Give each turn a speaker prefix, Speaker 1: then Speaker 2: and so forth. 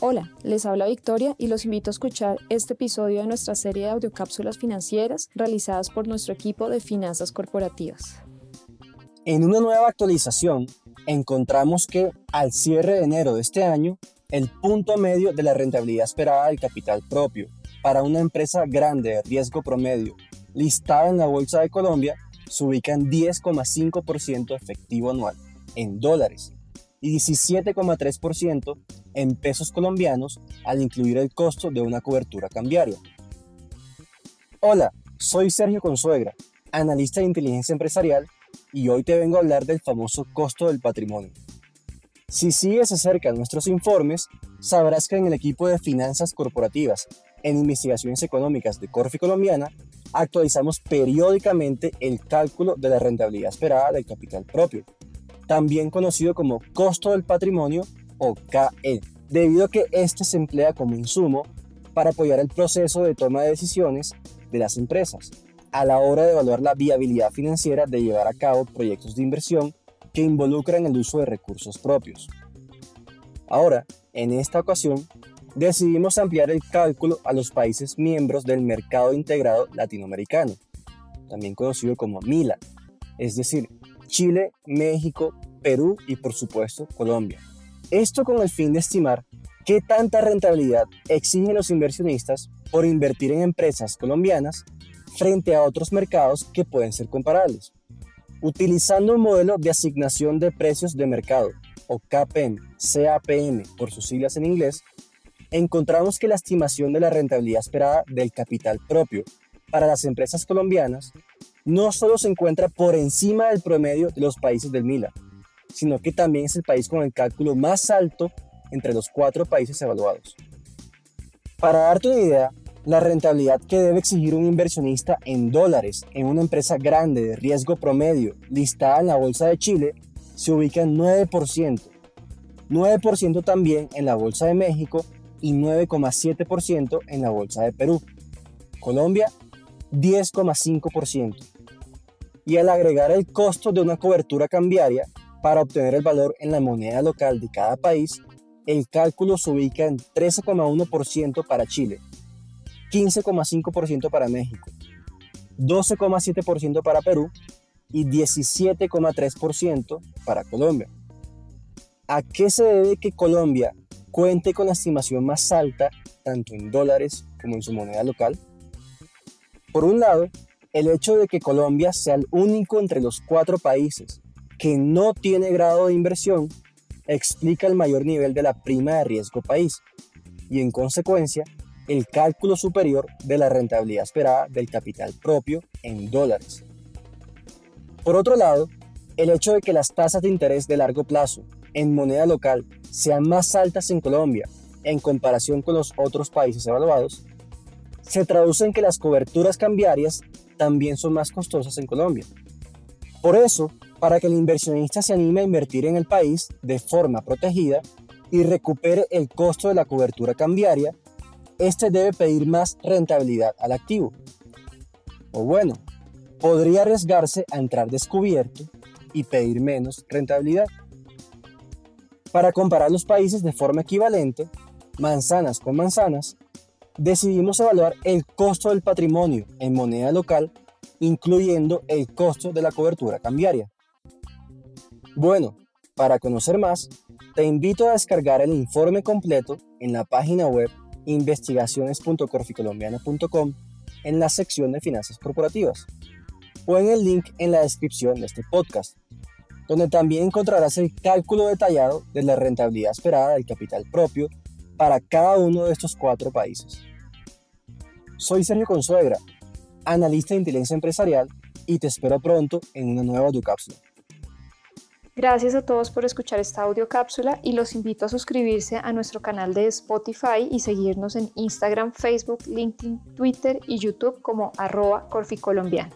Speaker 1: Hola, les habla Victoria y los invito a escuchar este episodio de nuestra serie de audiocápsulas financieras realizadas por nuestro equipo de finanzas corporativas.
Speaker 2: En una nueva actualización, encontramos que al cierre de enero de este año, el punto medio de la rentabilidad esperada del capital propio para una empresa grande de riesgo promedio listada en la Bolsa de Colombia se ubica en 10,5% efectivo anual en dólares y 17,3% en pesos colombianos al incluir el costo de una cobertura cambiaria. Hola, soy Sergio Consuegra, analista de inteligencia empresarial y hoy te vengo a hablar del famoso costo del patrimonio. Si sigues acerca de nuestros informes, sabrás que en el equipo de finanzas corporativas en investigaciones económicas de Corfi Colombiana actualizamos periódicamente el cálculo de la rentabilidad esperada del capital propio también conocido como costo del patrimonio o KE, debido a que este se emplea como insumo para apoyar el proceso de toma de decisiones de las empresas a la hora de evaluar la viabilidad financiera de llevar a cabo proyectos de inversión que involucran el uso de recursos propios. Ahora, en esta ocasión, decidimos ampliar el cálculo a los países miembros del Mercado Integrado Latinoamericano, también conocido como MILA, es decir, Chile, México, Perú y por supuesto Colombia. Esto con el fin de estimar qué tanta rentabilidad exigen los inversionistas por invertir en empresas colombianas frente a otros mercados que pueden ser comparables. Utilizando un modelo de asignación de precios de mercado, o KPM, CAPM por sus siglas en inglés, encontramos que la estimación de la rentabilidad esperada del capital propio para las empresas colombianas no solo se encuentra por encima del promedio de los países del MILA, sino que también es el país con el cálculo más alto entre los cuatro países evaluados. Para darte una idea, la rentabilidad que debe exigir un inversionista en dólares en una empresa grande de riesgo promedio listada en la Bolsa de Chile se ubica en 9%, 9% también en la Bolsa de México y 9,7% en la Bolsa de Perú. Colombia, 10,5% y al agregar el costo de una cobertura cambiaria para obtener el valor en la moneda local de cada país, el cálculo se ubica en 13,1% para Chile, 15,5% para México, 12,7% para Perú y 17,3% para Colombia. ¿A qué se debe que Colombia cuente con la estimación más alta tanto en dólares como en su moneda local? Por un lado, el hecho de que Colombia sea el único entre los cuatro países que no tiene grado de inversión explica el mayor nivel de la prima de riesgo país y en consecuencia el cálculo superior de la rentabilidad esperada del capital propio en dólares. Por otro lado, el hecho de que las tasas de interés de largo plazo en moneda local sean más altas en Colombia en comparación con los otros países evaluados, se traduce en que las coberturas cambiarias también son más costosas en Colombia. Por eso, para que el inversionista se anime a invertir en el país de forma protegida y recupere el costo de la cobertura cambiaria, este debe pedir más rentabilidad al activo. O bueno, podría arriesgarse a entrar descubierto y pedir menos rentabilidad. Para comparar los países de forma equivalente, manzanas con manzanas, decidimos evaluar el costo del patrimonio en moneda local, incluyendo el costo de la cobertura cambiaria. Bueno, para conocer más, te invito a descargar el informe completo en la página web investigaciones.corficolombiana.com en la sección de finanzas corporativas o en el link en la descripción de este podcast, donde también encontrarás el cálculo detallado de la rentabilidad esperada del capital propio para cada uno de estos cuatro países. Soy Sergio Consuegra, analista de inteligencia empresarial y te espero pronto en una nueva audiocápsula.
Speaker 1: Gracias a todos por escuchar esta audiocápsula y los invito a suscribirse a nuestro canal de Spotify y seguirnos en Instagram, Facebook, LinkedIn, Twitter y YouTube como arroba corficolombiana.